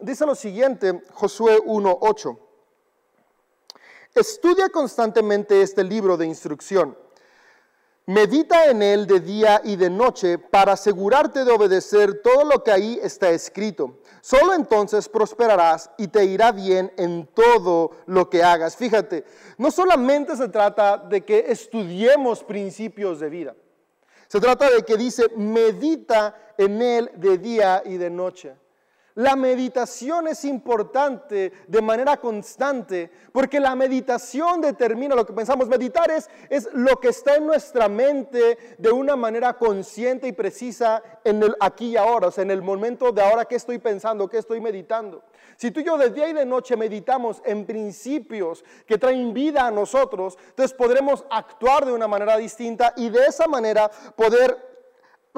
dice lo siguiente, Josué 1.8. Estudia constantemente este libro de instrucción. Medita en él de día y de noche para asegurarte de obedecer todo lo que ahí está escrito. Solo entonces prosperarás y te irá bien en todo lo que hagas. Fíjate, no solamente se trata de que estudiemos principios de vida. Se trata de que dice, medita en él de día y de noche. La meditación es importante de manera constante porque la meditación determina lo que pensamos. Meditar es, es lo que está en nuestra mente de una manera consciente y precisa en el aquí y ahora, o sea, en el momento de ahora que estoy pensando, que estoy meditando. Si tú y yo de día y de noche meditamos en principios que traen vida a nosotros, entonces podremos actuar de una manera distinta y de esa manera poder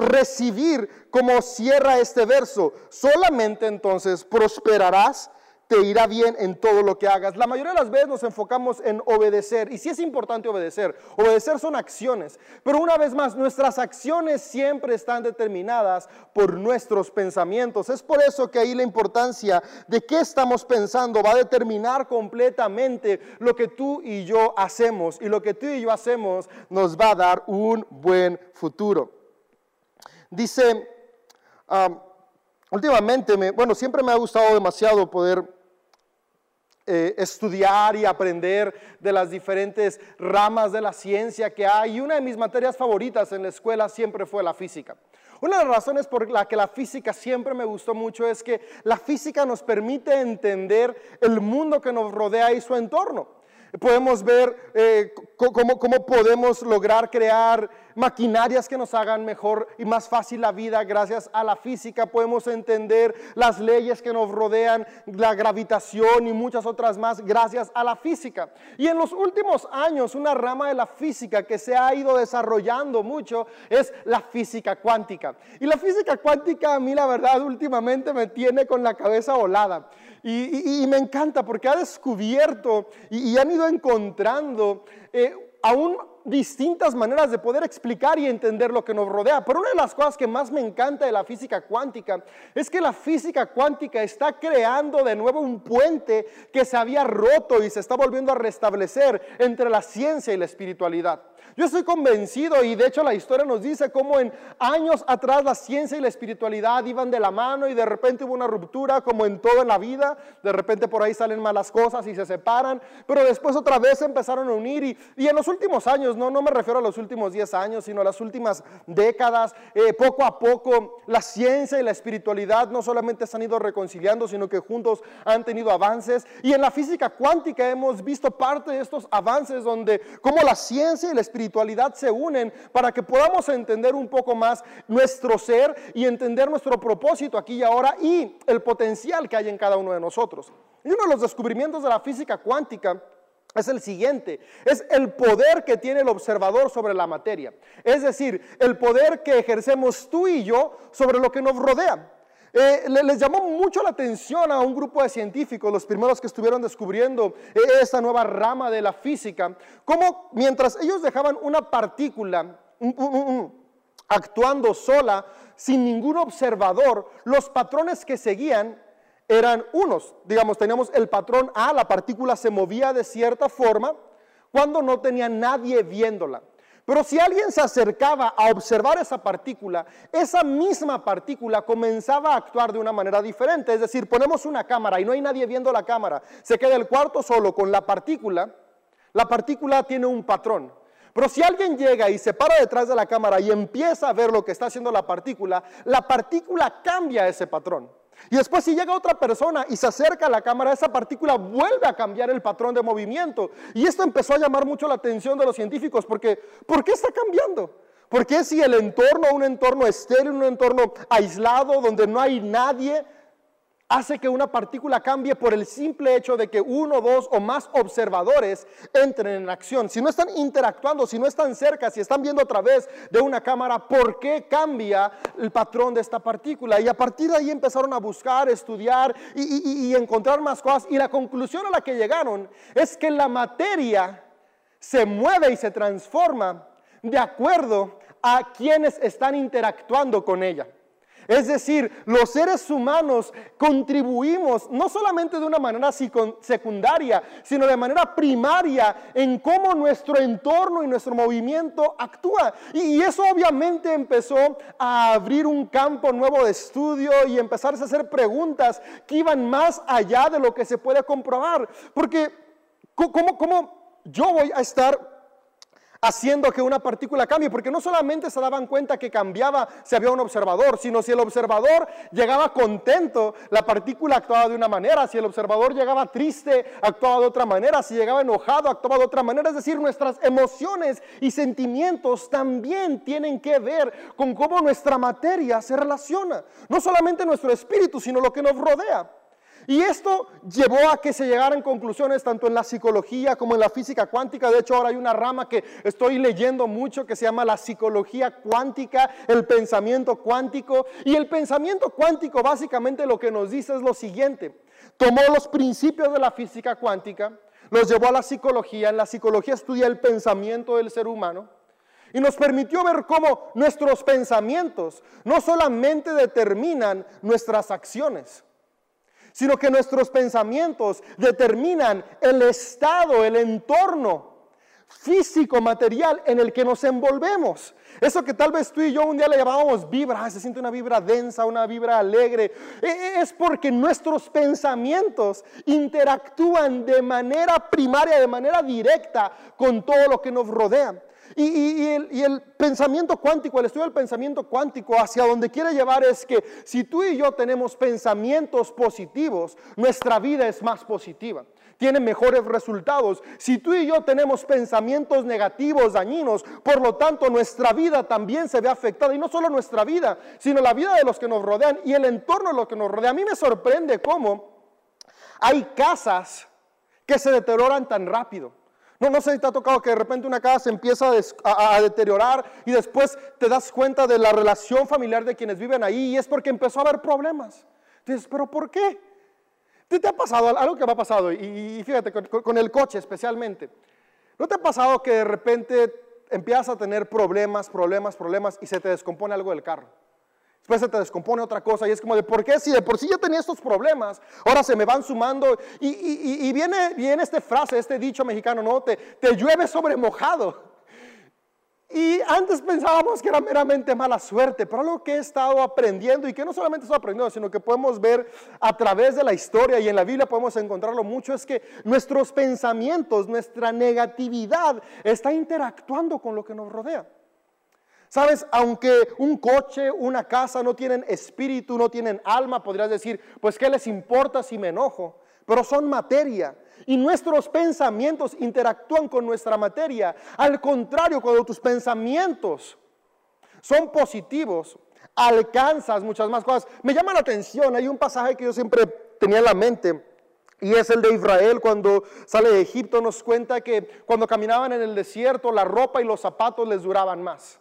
recibir como cierra este verso. Solamente entonces prosperarás, te irá bien en todo lo que hagas. La mayoría de las veces nos enfocamos en obedecer y sí es importante obedecer. Obedecer son acciones, pero una vez más, nuestras acciones siempre están determinadas por nuestros pensamientos. Es por eso que ahí la importancia de qué estamos pensando va a determinar completamente lo que tú y yo hacemos y lo que tú y yo hacemos nos va a dar un buen futuro. Dice, últimamente, bueno, siempre me ha gustado demasiado poder eh, estudiar y aprender de las diferentes ramas de la ciencia que hay. Y una de mis materias favoritas en la escuela siempre fue la física. Una de las razones por la que la física siempre me gustó mucho es que la física nos permite entender el mundo que nos rodea y su entorno. Podemos ver eh, cómo, cómo, podemos lograr crear maquinarias que nos hagan mejor y más fácil la vida gracias a la física. Podemos entender las leyes que nos rodean, la gravitación y muchas otras más gracias a la física. Y en los últimos años, una rama de la física que se ha ido desarrollando mucho es la física cuántica. Y la física cuántica a mí la verdad últimamente me tiene con la cabeza volada. Y, me encanta porque ha descubierto y, han ido encontrando eh, aún distintas maneras de poder explicar y entender lo que nos rodea. Pero una de las cosas que más me encanta de la física cuántica es que la física cuántica está creando de nuevo un puente que se había roto y se está volviendo a restablecer entre la ciencia y la espiritualidad. Yo estoy convencido y de hecho la historia nos dice cómo en años atrás la ciencia y la espiritualidad iban de la mano y de repente hubo una ruptura como en toda la vida, de repente por ahí salen malas cosas y se separan, pero después otra vez se empezaron a unir. Y, y en los últimos años, no, no me refiero a los últimos 10 años, sino a las últimas décadas, eh, poco a poco la ciencia y la espiritualidad no solamente se han ido reconciliando, sino que juntos han tenido avances. Y en la física cuántica hemos visto parte de estos avances donde como la ciencia y la espiritualidad espiritualidad se unen para que podamos entender un poco más nuestro ser y entender nuestro propósito aquí y ahora y el potencial que hay en cada uno de nosotros. Y uno de los descubrimientos de la física cuántica es el siguiente, es el poder que tiene el observador sobre la materia. Es decir, el poder que ejercemos tú y yo sobre lo que nos rodea. Eh, les llamó mucho la atención a un grupo de científicos, los primeros que estuvieron descubriendo eh, esta nueva rama de la física, cómo mientras ellos dejaban una partícula actuando sola, sin ningún observador, los patrones que seguían eran unos. Digamos, teníamos el patrón A, la partícula se movía de cierta forma cuando no tenía nadie viéndola. Pero si alguien se acercaba a observar esa partícula, esa misma partícula comenzaba a actuar de una manera diferente. Es decir, ponemos una cámara y no hay nadie viendo la cámara, se queda el cuarto solo con la partícula, la partícula tiene un patrón. Pero si alguien llega y se para detrás de la cámara y empieza a ver lo que está haciendo la partícula, la partícula cambia ese patrón. Y después si llega otra persona y se acerca a la cámara, esa partícula vuelve a cambiar el patrón de movimiento. Y esto empezó a llamar mucho la atención de los científicos porque ¿por qué está cambiando? ¿Por qué si el entorno, un entorno estéril, un entorno aislado donde no hay nadie, hace que una partícula cambie por el simple hecho de que uno, dos o más observadores entren en acción. Si no están interactuando, si no están cerca, si están viendo a través de una cámara, ¿por qué cambia el patrón de esta partícula? Y a partir de ahí empezaron a buscar, estudiar y, encontrar más cosas. Y la conclusión a la que llegaron es que la materia se mueve y se transforma de acuerdo a quienes están interactuando con ella. Es decir, los seres humanos contribuimos no solamente de una manera secundaria, sino de manera primaria en cómo nuestro entorno y nuestro movimiento actúa. Y eso obviamente empezó a abrir un campo nuevo de estudio y empezarse a hacer preguntas que iban más allá de lo que se puede comprobar. Porque, ¿cómo, cómo yo voy a estar haciendo que una partícula cambie, porque no solamente se daban cuenta que cambiaba si había un observador, sino si el observador llegaba contento, la partícula actuaba de una manera, si el observador llegaba triste, actuaba de otra manera, si llegaba enojado, actuaba de otra manera, es decir, nuestras emociones y sentimientos también tienen que ver con cómo nuestra materia se relaciona, no solamente nuestro espíritu, sino lo que nos rodea. Y esto llevó a que se llegaran conclusiones tanto en la psicología como en la física cuántica. De hecho, ahora hay una rama que estoy leyendo mucho que se llama la psicología cuántica, el pensamiento cuántico. Y el pensamiento cuántico básicamente lo que nos dice es lo siguiente. Tomó los principios de la física cuántica, los llevó a la psicología. En la psicología estudia el pensamiento del ser humano. Y nos permitió ver cómo nuestros pensamientos no solamente determinan nuestras acciones, sino que nuestros pensamientos determinan el estado, el entorno físico, material en el que nos envolvemos. Eso que tal vez tú y yo un día le llamábamos vibra, se siente una vibra densa, una vibra alegre, e, e, es porque nuestros pensamientos interactúan de manera primaria, de manera directa con todo lo que nos rodea. Y, el, pensamiento cuántico, el estudio del pensamiento cuántico hacia donde quiere llevar es que si tú y yo tenemos pensamientos positivos, nuestra vida es más positiva tiene mejores resultados. Si tú y yo tenemos pensamientos negativos, dañinos, por lo tanto nuestra vida también se ve afectada. Y no solo nuestra vida, sino la vida de los que nos rodean y el entorno de los que nos rodea. A mí me sorprende cómo hay casas que se deterioran tan rápido. No, no sé si te ha tocado que de repente una casa se empieza a, deteriorar y después te das cuenta de la relación familiar de quienes viven ahí y es porque empezó a haber problemas. Dices, pero ¿por qué? ¿Te, ha pasado algo que me ha pasado? Y, fíjate, con, con el coche especialmente. ¿No te ha pasado que de repente empiezas a tener problemas, problemas, problemas y se te descompone algo del carro? Después se te descompone otra cosa y es como de, ¿por qué si de por sí ya tenía estos problemas? Ahora se me van sumando y, viene, viene esta frase, este dicho mexicano, ¿no? Te, te llueve sobre mojado. Y antes pensábamos que era meramente mala suerte, pero algo que he estado aprendiendo y que no solamente estoy aprendiendo, sino que podemos ver a través de la historia y en la Biblia podemos encontrarlo mucho, es que nuestros pensamientos, nuestra negatividad está interactuando con lo que nos rodea. Sabes, aunque un coche, una casa no tienen espíritu, no tienen alma, podrías decir, pues ¿qué les importa si me enojo? Pero son materia. Y nuestros pensamientos interactúan con nuestra materia. Al contrario, cuando tus pensamientos son positivos, alcanzas muchas más cosas. Me llama la atención, hay un pasaje que yo siempre tenía en la mente. Y es el de Israel cuando sale de Egipto, nos cuenta que cuando caminaban en el desierto, la ropa y los zapatos les duraban más.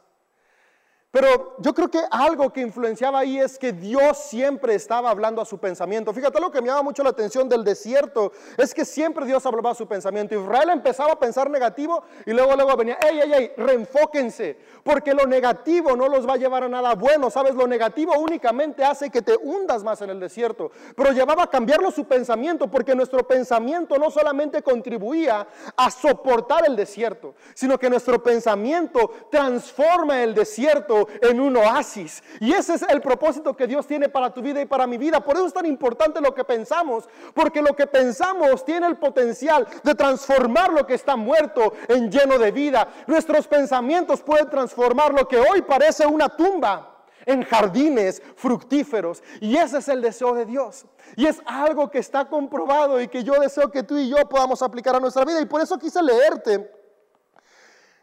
Pero yo creo que algo que influenciaba ahí es que Dios siempre estaba hablando a su pensamiento. Fíjate lo que me llama mucho la atención del desierto, es que siempre Dios hablaba a su pensamiento. Israel empezaba a pensar negativo y luego luego venía, ey, ey, ey, reenfóquense, porque lo negativo no los va a llevar a nada bueno, ¿sabes? Lo negativo únicamente hace que te hundas más en el desierto. Pero llevaba a cambiarlo su pensamiento, porque nuestro pensamiento no solamente contribuía a soportar el desierto, sino que nuestro pensamiento transforma el desierto en un oasis. Y ese es el propósito que Dios tiene para tu vida y para mi vida. Por eso es tan importante lo que pensamos, porque lo que pensamos tiene el potencial de transformar lo que está muerto en lleno de vida. Nuestros pensamientos pueden transformar lo que hoy parece una tumba en jardines fructíferos. Y ese es el deseo de Dios. Y es algo que está comprobado y que yo deseo que tú y yo podamos aplicar a nuestra vida. Y por eso quise leerte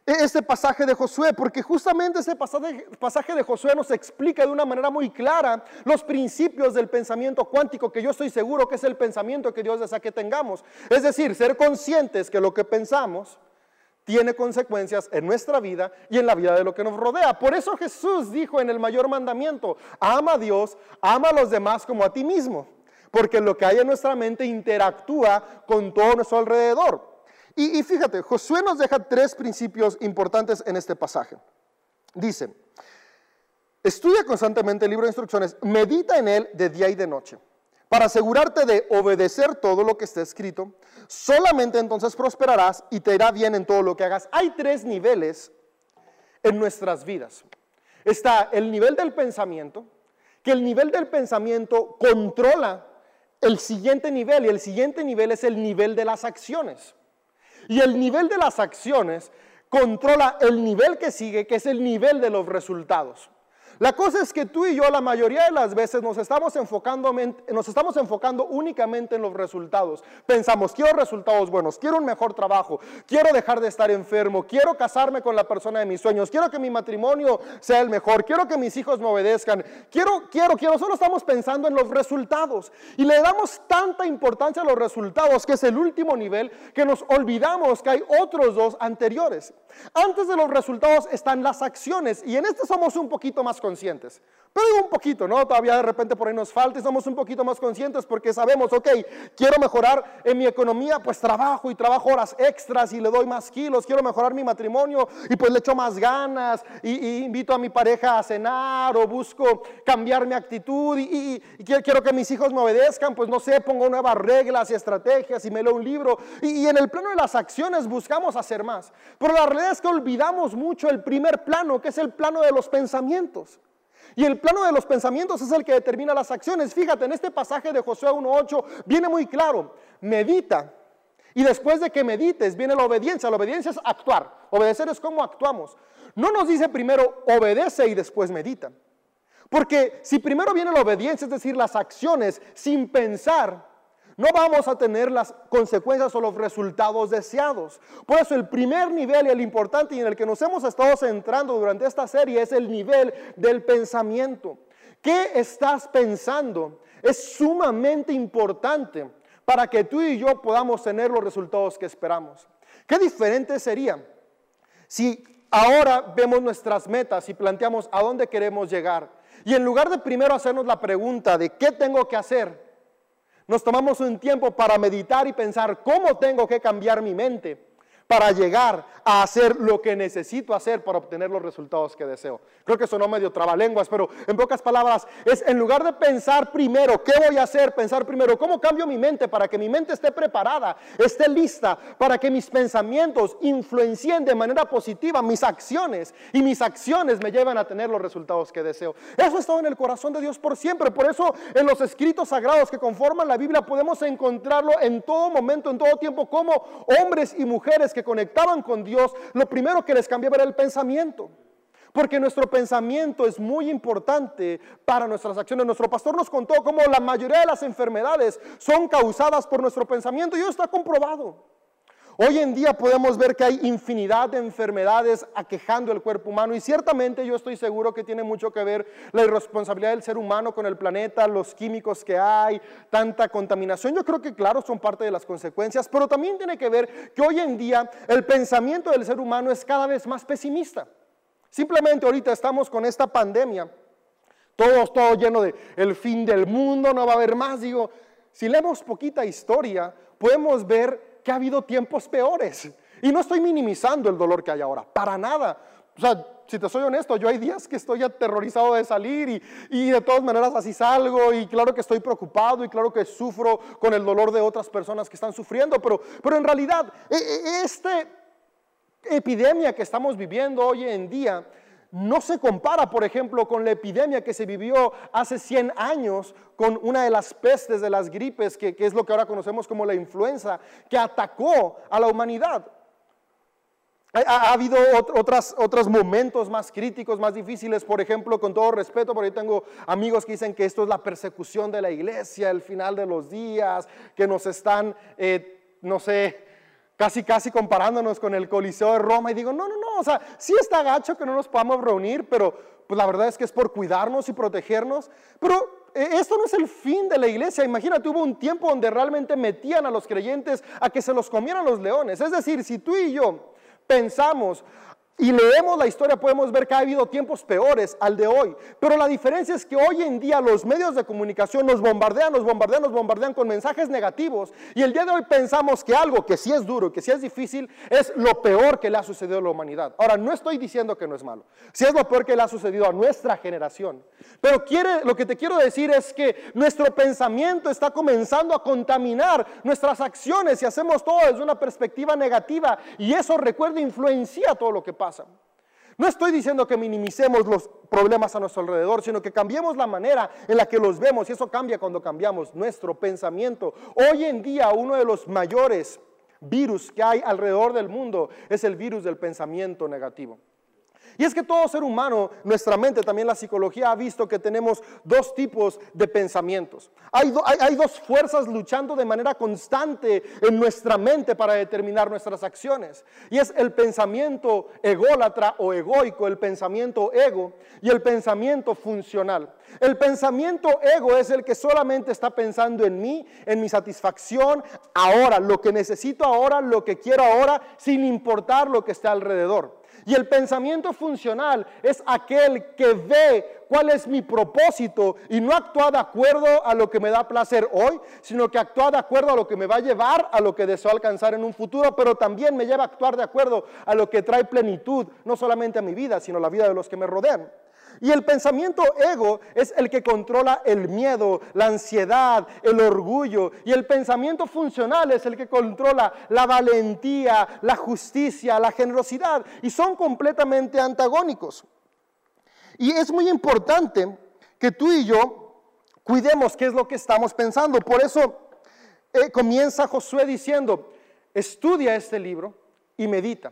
este pasaje de Josué, porque justamente ese pasaje, pasaje, de Josué nos explica de una manera muy clara los principios del pensamiento cuántico, que yo estoy seguro que es el pensamiento que Dios desea que tengamos. Es decir, ser conscientes que lo que pensamos tiene consecuencias en nuestra vida y en la vida de lo que nos rodea. Por eso Jesús dijo en el mayor mandamiento, ama a Dios, ama a los demás como a ti mismo, porque lo que hay en nuestra mente interactúa con todo nuestro alrededor. Y, fíjate, Josué nos deja tres principios importantes en este pasaje. Dice, Estudia constantemente el libro de instrucciones, medita en él de día y de noche, para asegurarte de obedecer todo lo que está escrito. Solamente entonces prosperarás y te irá bien en todo lo que hagas. Hay tres niveles en nuestras vidas. Está el nivel del pensamiento, que el nivel del pensamiento controla el siguiente nivel y el siguiente nivel es el nivel de las acciones. Y el nivel de las acciones controla el nivel que sigue, que es el nivel de los resultados. La cosa es que tú y yo la mayoría de las veces nos estamos enfocando, nos estamos enfocando únicamente en los resultados. Pensamos, quiero resultados buenos, quiero un mejor trabajo, quiero dejar de estar enfermo, quiero casarme con la persona de mis sueños, quiero que mi matrimonio sea el mejor, quiero que mis hijos me obedezcan, quiero, quiero, quiero. Solo estamos pensando en los resultados y le damos tanta importancia a los resultados, que es el último nivel, que nos olvidamos que hay otros dos anteriores. Antes de los resultados están las acciones y en este somos un poquito más conscientes. Pero un poquito, ¿no? Todavía de repente por ahí nos falta y somos un poquito más conscientes porque sabemos, ok, quiero mejorar en mi economía, pues trabajo y trabajo horas extras y le doy más kilos, quiero mejorar mi matrimonio y pues le echo más ganas y, invito a mi pareja a cenar o busco cambiar mi actitud y, quiero que mis hijos me obedezcan, pues no sé, pongo nuevas reglas y estrategias y me leo un libro y en el plano de las acciones buscamos hacer más. Pero la realidad es que olvidamos mucho el primer plano, que es el plano de los pensamientos. Y el plano de los pensamientos es el que determina las acciones. Fíjate, en este pasaje de Josué 1.8 viene muy claro, medita. Y después de que medites viene la obediencia. La obediencia es actuar. Obedecer es cómo actuamos. No nos dice primero obedece y después medita. Porque si primero viene la obediencia, es decir, las acciones, sin pensar, no vamos a tener las consecuencias o los resultados deseados. Por eso el primer nivel y el importante y en el que nos hemos estado centrando durante esta serie es el nivel del pensamiento. ¿Qué estás pensando? Es sumamente importante para que tú y yo podamos tener los resultados que esperamos. ¿Qué diferente sería si ahora vemos nuestras metas y planteamos a dónde queremos llegar? Y en lugar de primero hacernos la pregunta de qué tengo que hacer, nos tomamos un tiempo para meditar y pensar cómo tengo que cambiar mi mente para llegar a hacer lo que necesito hacer para obtener los resultados que deseo. Creo que sonó medio trabalenguas, pero en pocas palabras es en lugar de pensar primero qué voy a hacer, pensar primero cómo cambio mi mente para que mi mente esté preparada, esté lista, para que mis pensamientos influencien de manera positiva mis acciones y mis acciones me lleven a tener los resultados que deseo. Eso ha estado en el corazón de Dios por siempre, por eso en los escritos sagrados que conforman la Biblia podemos encontrarlo en todo momento, en todo tiempo, como hombres y mujeres que conectaban con Dios, lo primero que les cambiaba era el pensamiento. Porque nuestro pensamiento es muy importante para nuestras acciones. Nuestro pastor nos contó cómo la mayoría de las enfermedades son causadas por nuestro pensamiento y eso está comprobado. Hoy en día podemos ver que hay infinidad de enfermedades aquejando el cuerpo humano y ciertamente yo estoy seguro que tiene mucho que ver la irresponsabilidad del ser humano con el planeta, los químicos que hay, tanta contaminación. Yo creo que claro son parte de las consecuencias, pero también tiene que ver que hoy en día el pensamiento del ser humano es cada vez más pesimista. Simplemente ahorita estamos con esta pandemia, todo, todo lleno de el fin del mundo, no va a haber más. Digo, si leemos poquita historia, podemos ver que ha habido tiempos peores. Y no estoy minimizando el dolor que hay ahora, para nada. O sea, si te soy honesto, yo hay días que estoy aterrorizado de salir y, y, de todas maneras así salgo y claro que estoy preocupado y claro que sufro con el dolor de otras personas que están sufriendo, pero, pero en realidad e, e, esta epidemia que estamos viviendo hoy en día no se compara, por ejemplo, con la epidemia que se vivió hace 100 años con una de las pestes de las gripes, que, es lo que ahora conocemos como la influenza, que atacó a la humanidad. Ha, habido otras, otros momentos más críticos, más difíciles, por ejemplo, con todo respeto, porque tengo amigos que dicen que esto es la persecución de la iglesia, el final de los días, que nos están, eh, no sé, casi casi comparándonos con el Coliseo de Roma y digo, no, no, no, o sea, sí está gacho que no nos podamos reunir, pero pues la verdad es que es por cuidarnos y protegernos, pero eh, esto no es el fin de la iglesia. Imagínate, hubo un tiempo donde realmente metían a los creyentes a que se los comieran los leones. Es decir, si tú y yo pensamos, y leemos la historia, podemos ver que ha habido tiempos peores al de hoy. Pero la diferencia es que hoy en día los medios de comunicación nos bombardean, nos bombardean, nos bombardean con mensajes negativos. Y el día de hoy pensamos que algo que sí es duro, que sí es difícil, es lo peor que le ha sucedido a la humanidad. Ahora, no estoy diciendo que no es malo. Sí es lo peor que le ha sucedido a nuestra generación. Pero lo que te quiero decir es que nuestro pensamiento está comenzando a contaminar nuestras acciones y hacemos todo desde una perspectiva negativa. Y eso, recuerda, influencia todo lo que pasa. No estoy diciendo que minimicemos los problemas a nuestro alrededor, sino que cambiemos la manera en la que los vemos y eso cambia cuando cambiamos nuestro pensamiento. Hoy en día uno de los mayores virus que hay alrededor del mundo es el virus del pensamiento negativo. Y es que todo ser humano, nuestra mente, también la psicología ha visto que tenemos dos tipos de pensamientos. Hay, dos fuerzas luchando de manera constante en nuestra mente para determinar nuestras acciones. Y es el pensamiento ególatra o egoico, el pensamiento ego y el pensamiento funcional. El pensamiento ego es el que solamente está pensando en mí, en mi satisfacción, ahora, lo que necesito ahora, lo que quiero ahora, sin importar lo que esté alrededor. Y el pensamiento funcional es aquel que ve cuál es mi propósito y no actúa de acuerdo a lo que me da placer hoy, sino que actúa de acuerdo a lo que me va a llevar a lo que deseo alcanzar en un futuro, pero también me lleva a actuar de acuerdo a lo que trae plenitud, no solamente a mi vida, sino a la vida de los que me rodean. Y el pensamiento ego es el que controla el miedo, la ansiedad, el orgullo. Y el pensamiento funcional es el que controla la valentía, la justicia, la generosidad. Y son completamente antagónicos. Y es muy importante que tú y yo cuidemos qué es lo que estamos pensando. Por eso eh, comienza Josué diciendo, estudia este libro y medita.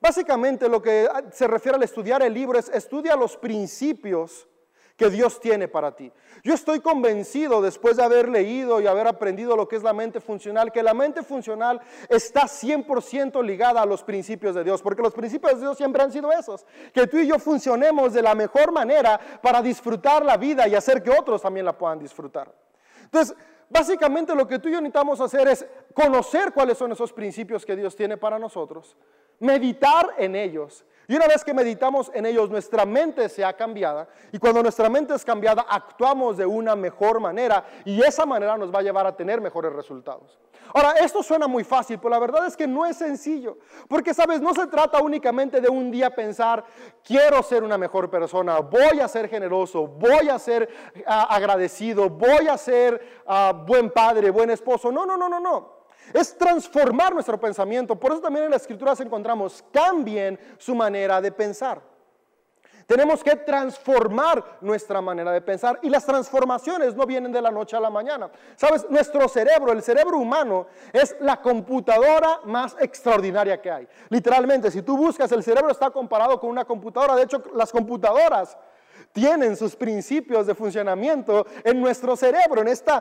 Básicamente lo que se refiere al estudiar el libro es estudia los principios que Dios tiene para ti. Yo estoy convencido después de haber leído y haber aprendido lo que es la mente funcional, que la mente funcional está 100% ligada a los principios de Dios, porque los principios de Dios siempre han sido esos, que tú y yo funcionemos de la mejor manera para disfrutar la vida y hacer que otros también la puedan disfrutar. Entonces, básicamente lo que tú y yo necesitamos hacer es conocer cuáles son esos principios que Dios tiene para nosotros meditar en ellos. Y una vez que meditamos en ellos, nuestra mente se ha cambiado. Y cuando nuestra mente es cambiada, actuamos de una mejor manera. Y esa manera nos va a llevar a tener mejores resultados. Ahora, esto suena muy fácil, pero la verdad es que no es sencillo. Porque, sabes, no se trata únicamente de un día pensar, quiero ser una mejor persona, voy a ser generoso, voy a ser ah, agradecido, voy a ser ah, buen padre, buen esposo. No, no, no, no, no. Es transformar nuestro pensamiento. Por eso también en la escrituras encontramos, cambien su manera de pensar. Tenemos que transformar nuestra manera de pensar y las transformaciones no vienen de la noche a la mañana. Sabes, nuestro cerebro, el cerebro humano, es la computadora más extraordinaria que hay. Literalmente, si tú buscas, el cerebro está comparado con una computadora. De hecho, las computadoras tienen sus principios de funcionamiento en nuestro cerebro, en este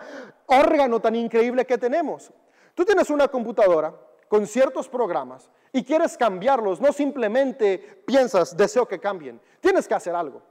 órgano tan increíble que tenemos. Tú tienes una computadora con ciertos programas y quieres cambiarlos, no simplemente piensas, deseo que cambien, tienes que hacer algo.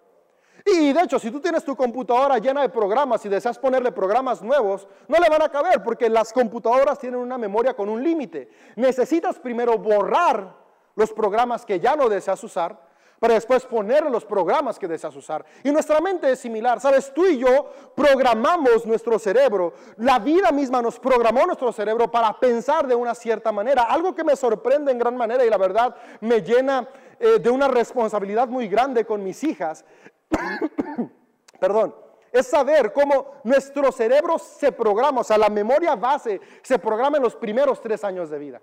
Y de hecho, si tú tienes tu computadora llena de programas y deseas ponerle programas nuevos, no le van a caber porque las computadoras tienen una memoria con un límite. Necesitas primero borrar los programas que ya no deseas usar para después poner los programas que deseas usar. Y nuestra mente es similar, ¿sabes? Tú y yo programamos nuestro cerebro, la vida misma nos programó nuestro cerebro para pensar de una cierta manera, algo que me sorprende en gran manera y la verdad me llena eh, de una responsabilidad muy grande con mis hijas. Perdón es saber cómo nuestro cerebro se programa, o sea, la memoria base se programa en los primeros tres años de vida.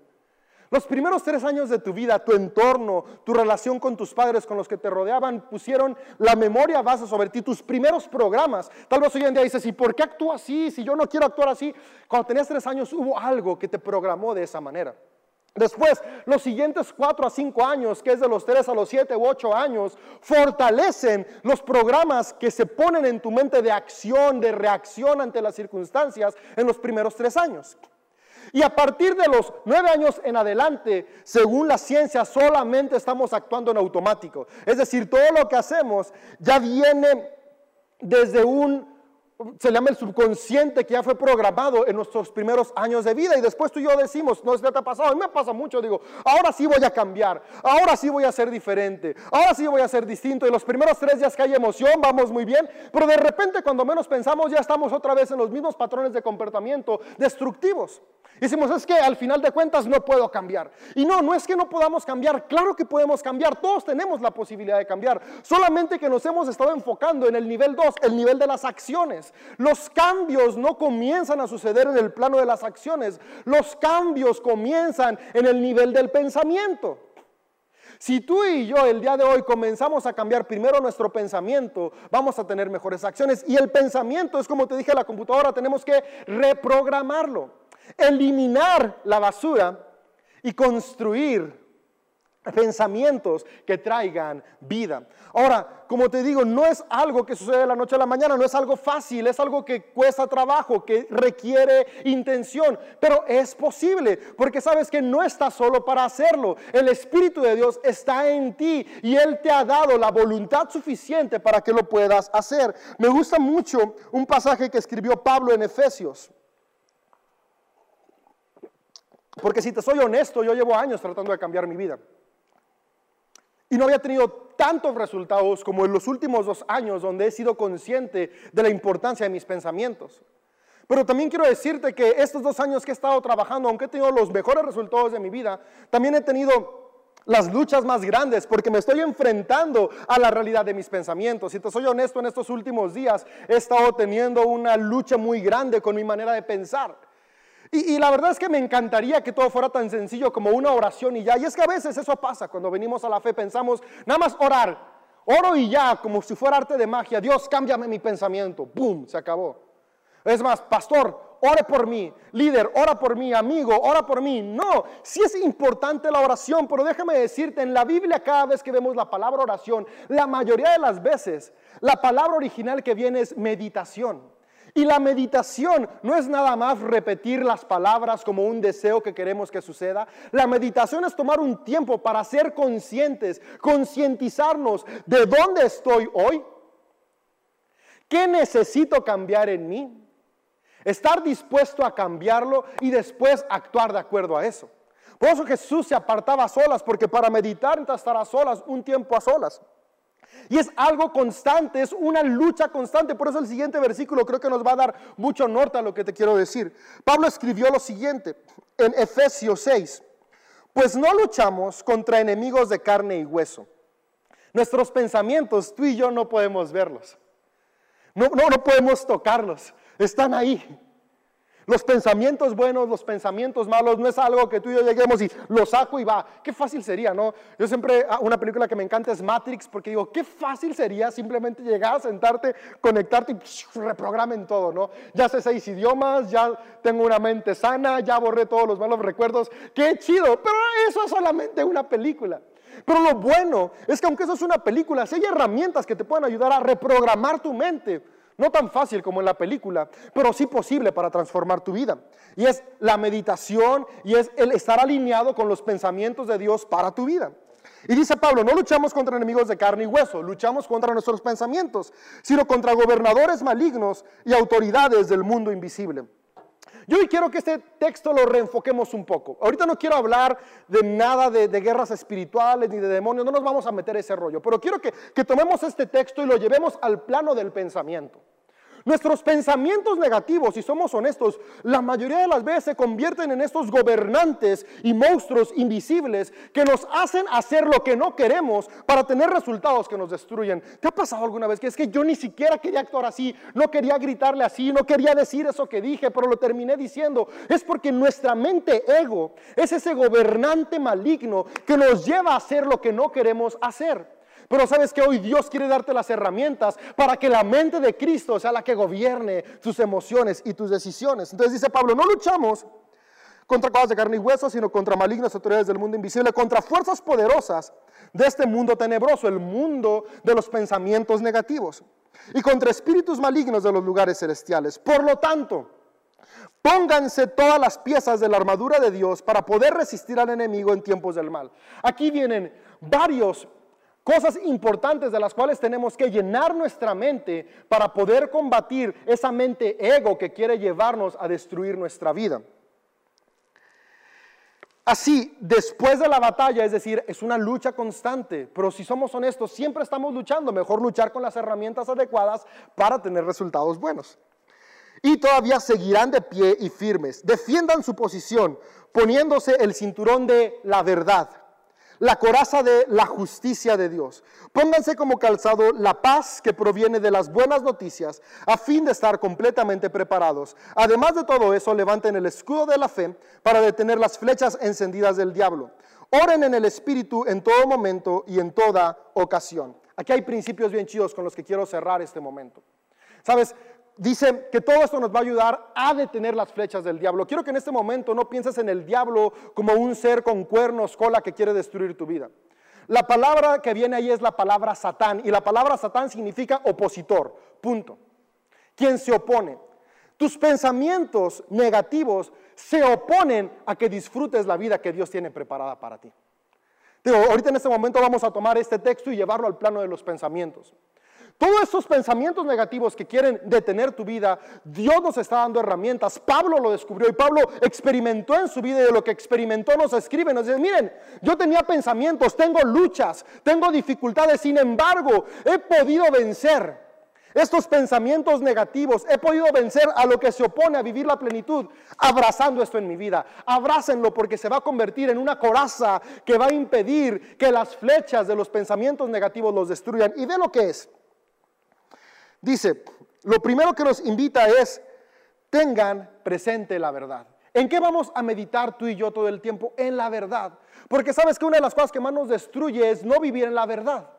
Los primeros tres años de tu vida, tu entorno, tu relación con tus padres, con los que te rodeaban, pusieron la memoria base sobre ti, tus primeros programas. Tal vez hoy en día dices, ¿y por qué actúo así? Si yo no quiero actuar así. Cuando tenías tres años hubo algo que te programó de esa manera. Después, los siguientes cuatro a cinco años, que es de los tres a los siete u ocho años, fortalecen los programas que se ponen en tu mente de acción, de reacción ante las circunstancias en los primeros tres años. Y a partir de los nueve años en adelante, según la ciencia, solamente estamos actuando en automático. Es decir, todo lo que hacemos ya viene desde un se llama el subconsciente que ya fue programado en nuestros primeros años de vida y después tú y yo decimos, no, se te ha pasado, a mí me pasa mucho, digo, ahora sí voy a cambiar, ahora sí voy a ser diferente, ahora sí voy a ser distinto y los primeros tres días que hay emoción vamos muy bien, pero de repente cuando menos pensamos ya estamos otra vez en los mismos patrones de comportamiento destructivos. Decimos, es que al final de cuentas no puedo cambiar. Y no, no es que no podamos cambiar, claro que podemos cambiar, todos tenemos la posibilidad de cambiar, solamente que nos hemos estado enfocando en el nivel 2, el nivel de las acciones. Los cambios no comienzan a suceder en el plano de las acciones, los cambios comienzan en el nivel del pensamiento. Si tú y yo el día de hoy comenzamos a cambiar primero nuestro pensamiento, vamos a tener mejores acciones. Y el pensamiento es como te dije, la computadora tenemos que reprogramarlo, eliminar la basura y construir pensamientos que traigan vida. Ahora, como te digo, no es algo que sucede de la noche a la mañana, no es algo fácil, es algo que cuesta trabajo, que requiere intención, pero es posible, porque sabes que no estás solo para hacerlo. El Espíritu de Dios está en ti y Él te ha dado la voluntad suficiente para que lo puedas hacer. Me gusta mucho un pasaje que escribió Pablo en Efesios. Porque si te soy honesto, yo llevo años tratando de cambiar mi vida. Y no había tenido tantos resultados como en los últimos dos años donde he sido consciente de la importancia de mis pensamientos. Pero también quiero decirte que estos dos años que he estado trabajando, aunque he tenido los mejores resultados de mi vida, también he tenido las luchas más grandes porque me estoy enfrentando a la realidad de mis pensamientos. Si te soy honesto, en estos últimos días he estado teniendo una lucha muy grande con mi manera de pensar. Y, la verdad es que me encantaría que todo fuera tan sencillo como una oración y ya. Y es que a veces eso pasa cuando venimos a la fe, pensamos, nada más orar, oro y ya, como si fuera arte de magia. Dios, cámbiame mi pensamiento. ¡Bum! Se acabó. Es más, pastor, ore por mí. Líder, ora por mí. Amigo, ora por mí. No, sí es importante la oración, pero déjame decirte, en la Biblia cada vez que vemos la palabra oración, la mayoría de las veces, la palabra original que viene es meditación. Y la meditación no es nada más repetir las palabras como un deseo que queremos que suceda. La meditación es tomar un tiempo para ser conscientes, concientizarnos de dónde estoy hoy, qué necesito cambiar en mí, estar dispuesto a cambiarlo y después actuar de acuerdo a eso. Por eso Jesús se apartaba a solas, porque para meditar necesita estar a solas, un tiempo a solas. Y es algo constante, es una lucha constante. Por eso el siguiente versículo creo que nos va a dar mucho norte a lo que te quiero decir. Pablo escribió lo siguiente en Efesios 6. Pues no luchamos contra enemigos de carne y hueso. Nuestros pensamientos, tú y yo no podemos verlos. No, no, no podemos tocarlos. Están ahí. Los pensamientos buenos, los pensamientos malos, no es algo que tú y yo lleguemos y lo saco y va. Qué fácil sería, ¿no? Yo siempre, ah, una película que me encanta es Matrix, porque digo, qué fácil sería simplemente llegar, sentarte, conectarte y reprogramen todo, ¿no? Ya sé seis idiomas, ya tengo una mente sana, ya borré todos los malos recuerdos. Qué chido, pero eso es solamente una película. Pero lo bueno es que aunque eso es una película, si hay herramientas que te pueden ayudar a reprogramar tu mente, no tan fácil como en la película, pero sí posible para transformar tu vida. Y es la meditación y es el estar alineado con los pensamientos de Dios para tu vida. Y dice Pablo, no luchamos contra enemigos de carne y hueso, luchamos contra nuestros pensamientos, sino contra gobernadores malignos y autoridades del mundo invisible. Yo hoy quiero que este texto lo reenfoquemos un poco. Ahorita no quiero hablar de nada de, guerras espirituales ni de demonios, no nos vamos a meter ese rollo, pero quiero que, que tomemos este texto y lo llevemos al plano del pensamiento. Nuestros pensamientos negativos, si somos honestos, la mayoría de las veces se convierten en estos gobernantes y monstruos invisibles que nos hacen hacer lo que no queremos para tener resultados que nos destruyen. ¿Te ha pasado alguna vez que es que yo ni siquiera quería actuar así, no quería gritarle así, no quería decir eso que dije, pero lo terminé diciendo? Es porque nuestra mente ego es ese gobernante maligno que nos lleva a hacer lo que no queremos hacer. Pero sabes que hoy Dios quiere darte las herramientas para que la mente de Cristo sea la que gobierne tus emociones y tus decisiones. Entonces dice Pablo, no luchamos contra cosas de carne y hueso, sino contra malignas autoridades del mundo invisible, contra fuerzas poderosas de este mundo tenebroso, el mundo de los pensamientos negativos, y contra espíritus malignos de los lugares celestiales. Por lo tanto, pónganse todas las piezas de la armadura de Dios para poder resistir al enemigo en tiempos del mal. Aquí vienen varios cosas importantes de las cuales tenemos que llenar nuestra mente para poder combatir esa mente ego que quiere llevarnos a destruir nuestra vida. Así, después de la batalla, es decir, es una lucha constante, pero si somos honestos, siempre estamos luchando, mejor luchar con las herramientas adecuadas para tener resultados buenos. Y todavía seguirán de pie y firmes, defiendan su posición, poniéndose el cinturón de la verdad la coraza de la justicia de Dios. Pónganse como calzado la paz que proviene de las buenas noticias a fin de estar completamente preparados. Además de todo eso, levanten el escudo de la fe para detener las flechas encendidas del diablo. Oren en el Espíritu en todo momento y en toda ocasión. Aquí hay principios bien chidos con los que quiero cerrar este momento. Sabes, dice que todo esto nos va a ayudar a detener las flechas del diablo. Quiero que en este momento no pienses en el diablo como un ser con cuernos, cola que quiere destruir tu vida. La palabra que viene ahí es la palabra Satán y la palabra Satán significa opositor, punto. Quien se opone. Tus pensamientos negativos se oponen a que disfrutes la vida que Dios tiene preparada para ti. Digo, ahorita en este momento vamos a tomar este texto y llevarlo al plano de los pensamientos. Todos esos pensamientos negativos que quieren detener tu vida, Dios nos está dando herramientas. Pablo lo descubrió y Pablo experimentó en su vida y de lo que experimentó nos escribe, nos dice, miren, yo tenía pensamientos, tengo luchas, tengo dificultades, sin embargo, he podido vencer estos pensamientos negativos, he podido vencer a lo que se opone a vivir la plenitud, abrazando esto en mi vida. Abrácenlo porque se va a convertir en una coraza que va a impedir que las flechas de los pensamientos negativos los destruyan. Y ve lo que es. Dice, lo primero que nos invita es, tengan presente la verdad. ¿En qué vamos a meditar tú y yo todo el tiempo? En la verdad. Porque sabes que una de las cosas que más nos destruye es no vivir en la verdad.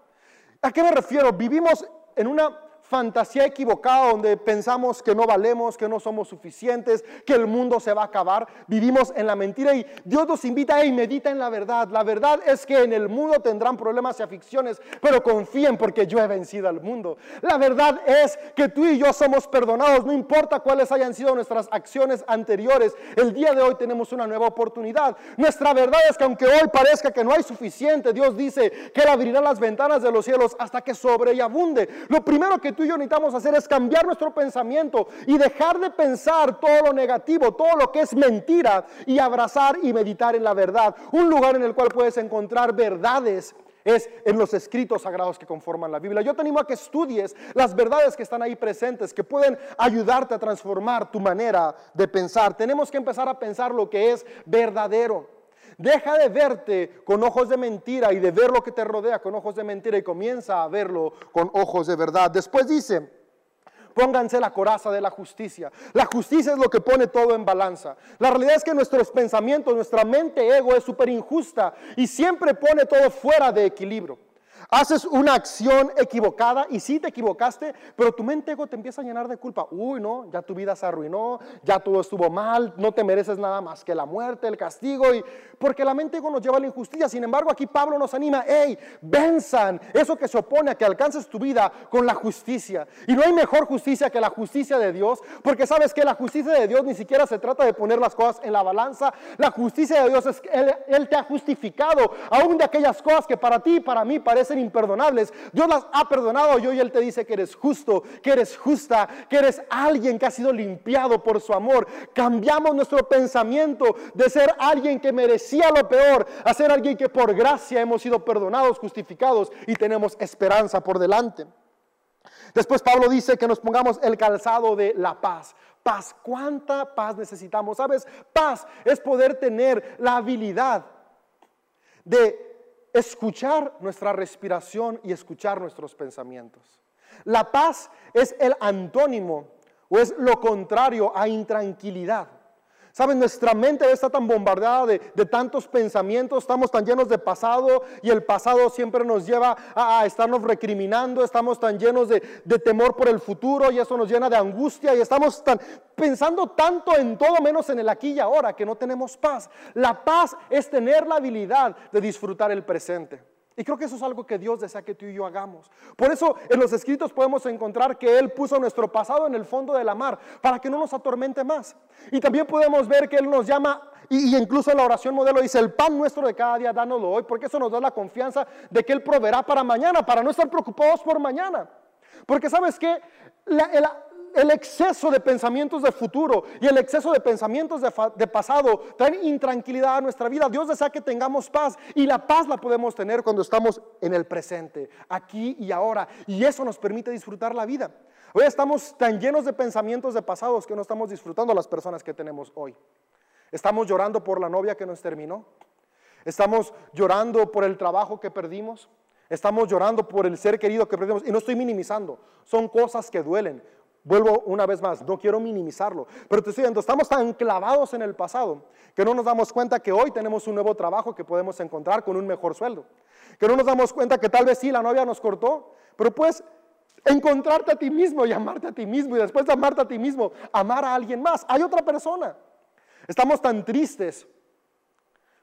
¿A qué me refiero? Vivimos en una fantasía equivocada donde pensamos que no valemos, que no somos suficientes, que el mundo se va a acabar. Vivimos en la mentira y Dios nos invita a medita en la verdad. La verdad es que en el mundo tendrán problemas y aflicciones, pero confíen porque yo he vencido al mundo. La verdad es que tú y yo somos perdonados, no importa cuáles hayan sido nuestras acciones anteriores. El día de hoy tenemos una nueva oportunidad. Nuestra verdad es que aunque hoy parezca que no hay suficiente, Dios dice que Él abrirá las ventanas de los cielos hasta que sobre y abunde. Lo primero que tú y yo necesitamos hacer es cambiar nuestro pensamiento y dejar de pensar todo lo negativo, todo lo que es mentira y abrazar y meditar en la verdad. Un lugar en el cual puedes encontrar verdades es en los escritos sagrados que conforman la Biblia. Yo te animo a que estudies las verdades que están ahí presentes, que pueden ayudarte a transformar tu manera de pensar. Tenemos que empezar a pensar lo que es verdadero. Deja de verte con ojos de mentira y de ver lo que te rodea con ojos de mentira y comienza a verlo con ojos de verdad. Después dice, pónganse la coraza de la justicia. La justicia es lo que pone todo en balanza. La realidad es que nuestros pensamientos, nuestra mente ego es súper injusta y siempre pone todo fuera de equilibrio. Haces una acción equivocada y sí te equivocaste, pero tu mente ego te empieza a llenar de culpa. Uy, no, ya tu vida se arruinó, ya todo estuvo mal, no te mereces nada más que la muerte, el castigo, y porque la mente ego nos lleva a la injusticia. Sin embargo, aquí Pablo nos anima, hey, venzan eso que se opone a que alcances tu vida con la justicia. Y no hay mejor justicia que la justicia de Dios, porque sabes que la justicia de Dios ni siquiera se trata de poner las cosas en la balanza. La justicia de Dios es que Él, él te ha justificado aún de aquellas cosas que para ti y para mí parecen imperdonables, Dios las ha perdonado y hoy Él te dice que eres justo, que eres justa, que eres alguien que ha sido limpiado por su amor. Cambiamos nuestro pensamiento de ser alguien que merecía lo peor a ser alguien que por gracia hemos sido perdonados, justificados y tenemos esperanza por delante. Después Pablo dice que nos pongamos el calzado de la paz. Paz, ¿cuánta paz necesitamos? ¿Sabes? Paz es poder tener la habilidad de escuchar nuestra respiración y escuchar nuestros pensamientos. La paz es el antónimo o es lo contrario a intranquilidad. Saben, nuestra mente está tan bombardeada de, tantos pensamientos, estamos tan llenos de pasado y el pasado siempre nos lleva a, estarnos recriminando, estamos tan llenos de, de, temor por el futuro y eso nos llena de angustia y estamos tan, pensando tanto en todo menos en el aquí y ahora que no tenemos paz. La paz es tener la habilidad de disfrutar el presente. Y creo que eso es algo que Dios desea que tú y yo hagamos. Por eso en los escritos podemos encontrar que Él puso nuestro pasado en el fondo de la mar para que no nos atormente más. Y también podemos ver que Él nos llama y, incluso en la oración modelo dice, el pan nuestro de cada día, dánoslo hoy, porque eso nos da la confianza de que Él proveerá para mañana, para no estar preocupados por mañana. Porque sabes que el, exceso de pensamientos de futuro y el exceso de pensamientos de, de, pasado traen intranquilidad a nuestra vida. Dios desea que tengamos paz y la paz la podemos tener cuando estamos en el presente, aquí y ahora. Y eso nos permite disfrutar la vida. Hoy estamos tan llenos de pensamientos de pasados que no estamos disfrutando las personas que tenemos hoy. Estamos llorando por la novia que nos terminó. Estamos llorando por el trabajo que perdimos. Estamos llorando por el ser querido que perdimos. Y no estoy minimizando. Son cosas que duelen. Vuelvo una vez más, no quiero minimizarlo, pero te estoy diciendo, estamos tan clavados en el pasado que no nos damos cuenta que hoy tenemos un nuevo trabajo que podemos encontrar con un mejor sueldo. Que no nos damos cuenta que tal vez sí, la novia nos cortó, pero pues encontrarte a ti mismo y amarte a ti mismo y después de amarte a ti mismo, amar a alguien más. Hay otra persona. Estamos tan tristes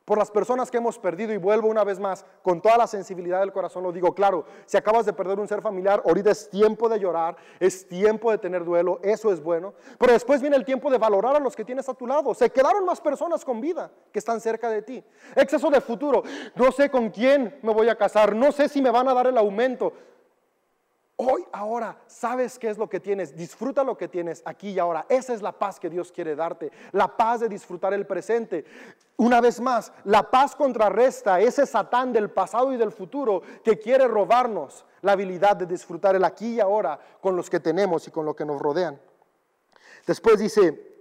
por las personas que hemos perdido y vuelvo una vez más con toda la sensibilidad del corazón, lo digo claro, si acabas de perder un ser familiar, ahorita es tiempo de llorar, es tiempo de tener duelo, eso es bueno, pero después viene el tiempo de valorar a los que tienes a tu lado, se quedaron más personas con vida que están cerca de ti, exceso de futuro, no sé con quién me voy a casar, no sé si me van a dar el aumento, Hoy, ahora, sabes qué es lo que tienes, disfruta lo que tienes aquí y ahora. Esa es la paz que Dios quiere darte, la paz de disfrutar el presente. Una vez más, la paz contrarresta ese satán del pasado y del futuro que quiere robarnos la habilidad de disfrutar el aquí y ahora con los que tenemos y con lo que nos rodean. Después dice,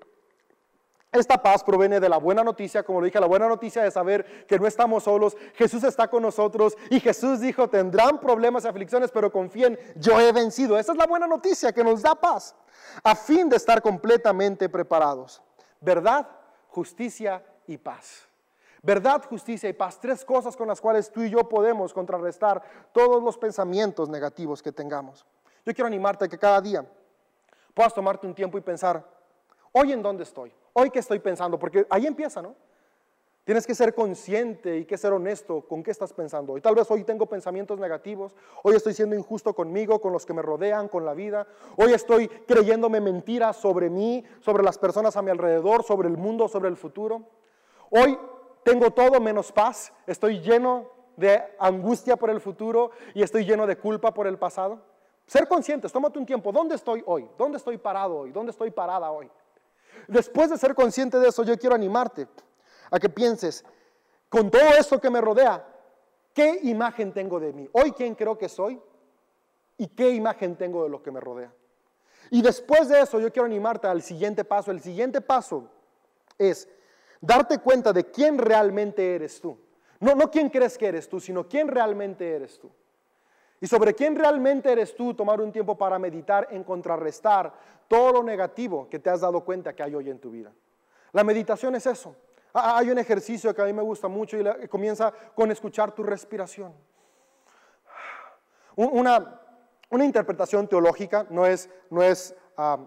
esta paz proviene de la buena noticia, como lo dije, la buena noticia de saber que no estamos solos, Jesús está con nosotros y Jesús dijo, tendrán problemas y aflicciones, pero confíen, yo he vencido. Esa es la buena noticia que nos da paz, a fin de estar completamente preparados. Verdad, justicia y paz. Verdad, justicia y paz, tres cosas con las cuales tú y yo podemos contrarrestar todos los pensamientos negativos que tengamos. Yo quiero animarte a que cada día puedas tomarte un tiempo y pensar, hoy en dónde estoy. Hoy que estoy pensando, porque ahí empieza, ¿no? Tienes que ser consciente y que ser honesto con qué estás pensando. Y tal vez hoy tengo pensamientos negativos, hoy estoy siendo injusto conmigo, con los que me rodean, con la vida. Hoy estoy creyéndome mentiras sobre mí, sobre las personas a mi alrededor, sobre el mundo, sobre el futuro. Hoy tengo todo menos paz, estoy lleno de angustia por el futuro y estoy lleno de culpa por el pasado. Ser conscientes, tómate un tiempo, ¿dónde estoy hoy? ¿Dónde estoy parado hoy? ¿Dónde estoy parada hoy? Después de ser consciente de eso, yo quiero animarte a que pienses, con todo esto que me rodea, ¿qué imagen tengo de mí? Hoy, ¿quién creo que soy? ¿Y qué imagen tengo de lo que me rodea? Y después de eso, yo quiero animarte al siguiente paso. El siguiente paso es darte cuenta de quién realmente eres tú. No, no quién crees que eres tú, sino quién realmente eres tú. Y sobre quién realmente eres tú, tomar un tiempo para meditar en contrarrestar todo lo negativo que te has dado cuenta que hay hoy en tu vida. La meditación es eso. Ah, hay un ejercicio que a mí me gusta mucho y comienza con escuchar tu respiración. Una, una interpretación teológica no es, no es ah,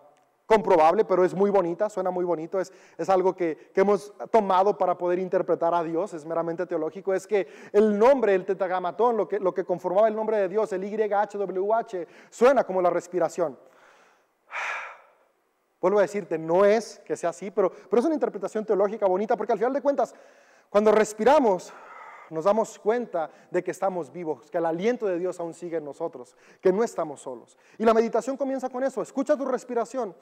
comprobable, pero es muy bonita, suena muy bonito, es, es algo que, que, hemos tomado para poder interpretar a Dios, es meramente teológico, es que el nombre, el tetagamatón, lo que, lo que conformaba el nombre de Dios, el YHWH, suena como la respiración. Vuelvo a decirte, no es que sea así, pero, pero es una interpretación teológica bonita, porque al final de cuentas, cuando respiramos, nos damos cuenta de que estamos vivos, que el aliento de Dios aún sigue en nosotros, que no estamos solos. Y la meditación comienza con eso, escucha tu respiración.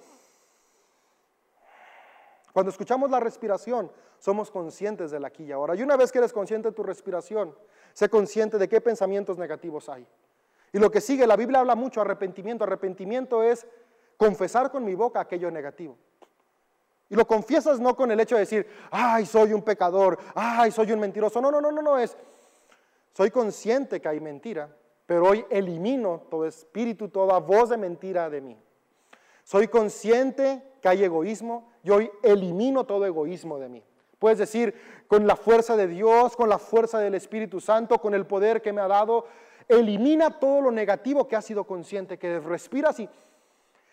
Cuando escuchamos la respiración, somos conscientes del aquí y ahora. Y una vez que eres consciente de tu respiración, sé consciente de qué pensamientos negativos hay. Y lo que sigue, la Biblia habla mucho arrepentimiento. Arrepentimiento es confesar con mi boca aquello negativo. Y lo confiesas no con el hecho de decir, ay, soy un pecador, ay, soy un mentiroso. No, no, no, no, no, es, soy consciente que hay mentira, pero hoy elimino todo espíritu, toda voz de mentira de mí. Soy consciente que hay egoísmo y hoy elimino todo egoísmo de mí. Puedes decir, con la fuerza de Dios, con la fuerza del Espíritu Santo, con el poder que me ha dado, elimina todo lo negativo que has sido consciente, que respiras y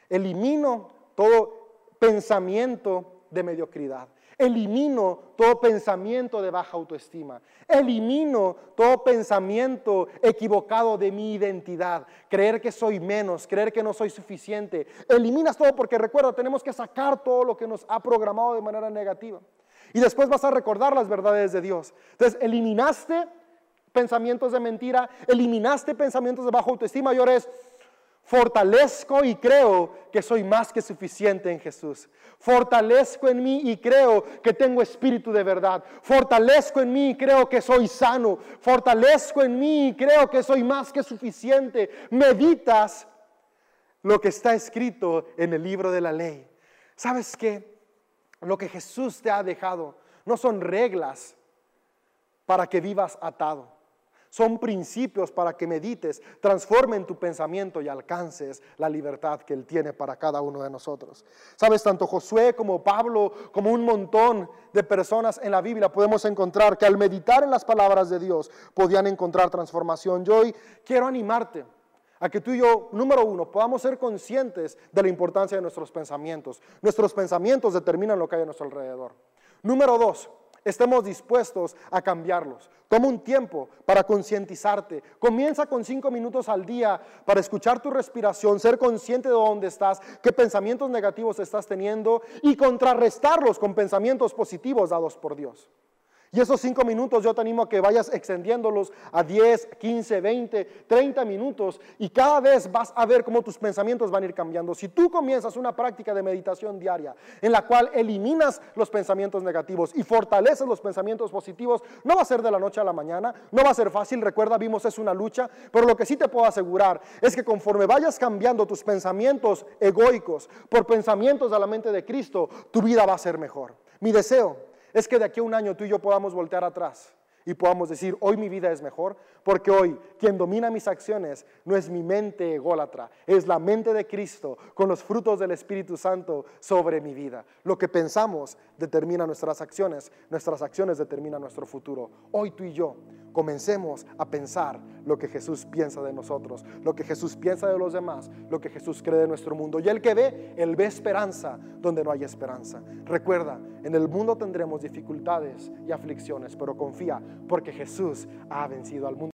elimino todo pensamiento de mediocridad. Elimino todo pensamiento de baja autoestima. Elimino todo pensamiento equivocado de mi identidad. Creer que soy menos, creer que no soy suficiente. Eliminas todo porque recuerda, tenemos que sacar todo lo que nos ha programado de manera negativa. Y después vas a recordar las verdades de Dios. Entonces, eliminaste pensamientos de mentira, eliminaste pensamientos de baja autoestima y ahora es, fortalezco y creo que soy más que suficiente en Jesús. Fortalezco en mí y creo que tengo espíritu de verdad. Fortalezco en mí y creo que soy sano. Fortalezco en mí y creo que soy más que suficiente. Meditas lo que está escrito en el libro de la ley. ¿Sabes qué? Lo que Jesús te ha dejado no son reglas para que vivas atado. Son principios para que medites, transformen tu pensamiento y alcances la libertad que Él tiene para cada uno de nosotros. Sabes, tanto Josué como Pablo, como un montón de personas en la Biblia podemos encontrar que al meditar en las palabras de Dios podían encontrar transformación. Yo hoy quiero animarte a que tú y yo, número uno, podamos ser conscientes de la importancia de nuestros pensamientos. Nuestros pensamientos determinan lo que hay a nuestro alrededor. Número dos, estemos dispuestos a cambiarlos. Toma un tiempo para concientizarte. Comienza con cinco minutos al día para escuchar tu respiración, ser consciente de dónde estás, qué pensamientos negativos estás teniendo y contrarrestarlos con pensamientos positivos dados por Dios. Y esos cinco minutos yo te animo a que vayas extendiéndolos a 10, 15, 20, 30 minutos y cada vez vas a ver cómo tus pensamientos van a ir cambiando. Si tú comienzas una práctica de meditación diaria en la cual eliminas los pensamientos negativos y fortaleces los pensamientos positivos, no va a ser de la noche a la mañana, no va a ser fácil, recuerda, vimos es una lucha, pero lo que sí te puedo asegurar es que conforme vayas cambiando tus pensamientos egoicos por pensamientos de la mente de Cristo, tu vida va a ser mejor. Mi deseo es que de aquí a un año tú y yo podamos voltear atrás y podamos decir, hoy mi vida es mejor, porque hoy quien domina mis acciones no es mi mente ególatra, es la mente de Cristo con los frutos del Espíritu Santo sobre mi vida. Lo que pensamos determina nuestras acciones, nuestras acciones determinan nuestro futuro. Hoy tú y yo comencemos a pensar lo que Jesús piensa de nosotros, lo que Jesús piensa de los demás, lo que Jesús cree de nuestro mundo. Y el que ve, él ve esperanza donde no hay esperanza. Recuerda, en el mundo tendremos dificultades y aflicciones, pero confía porque Jesús ha vencido al mundo.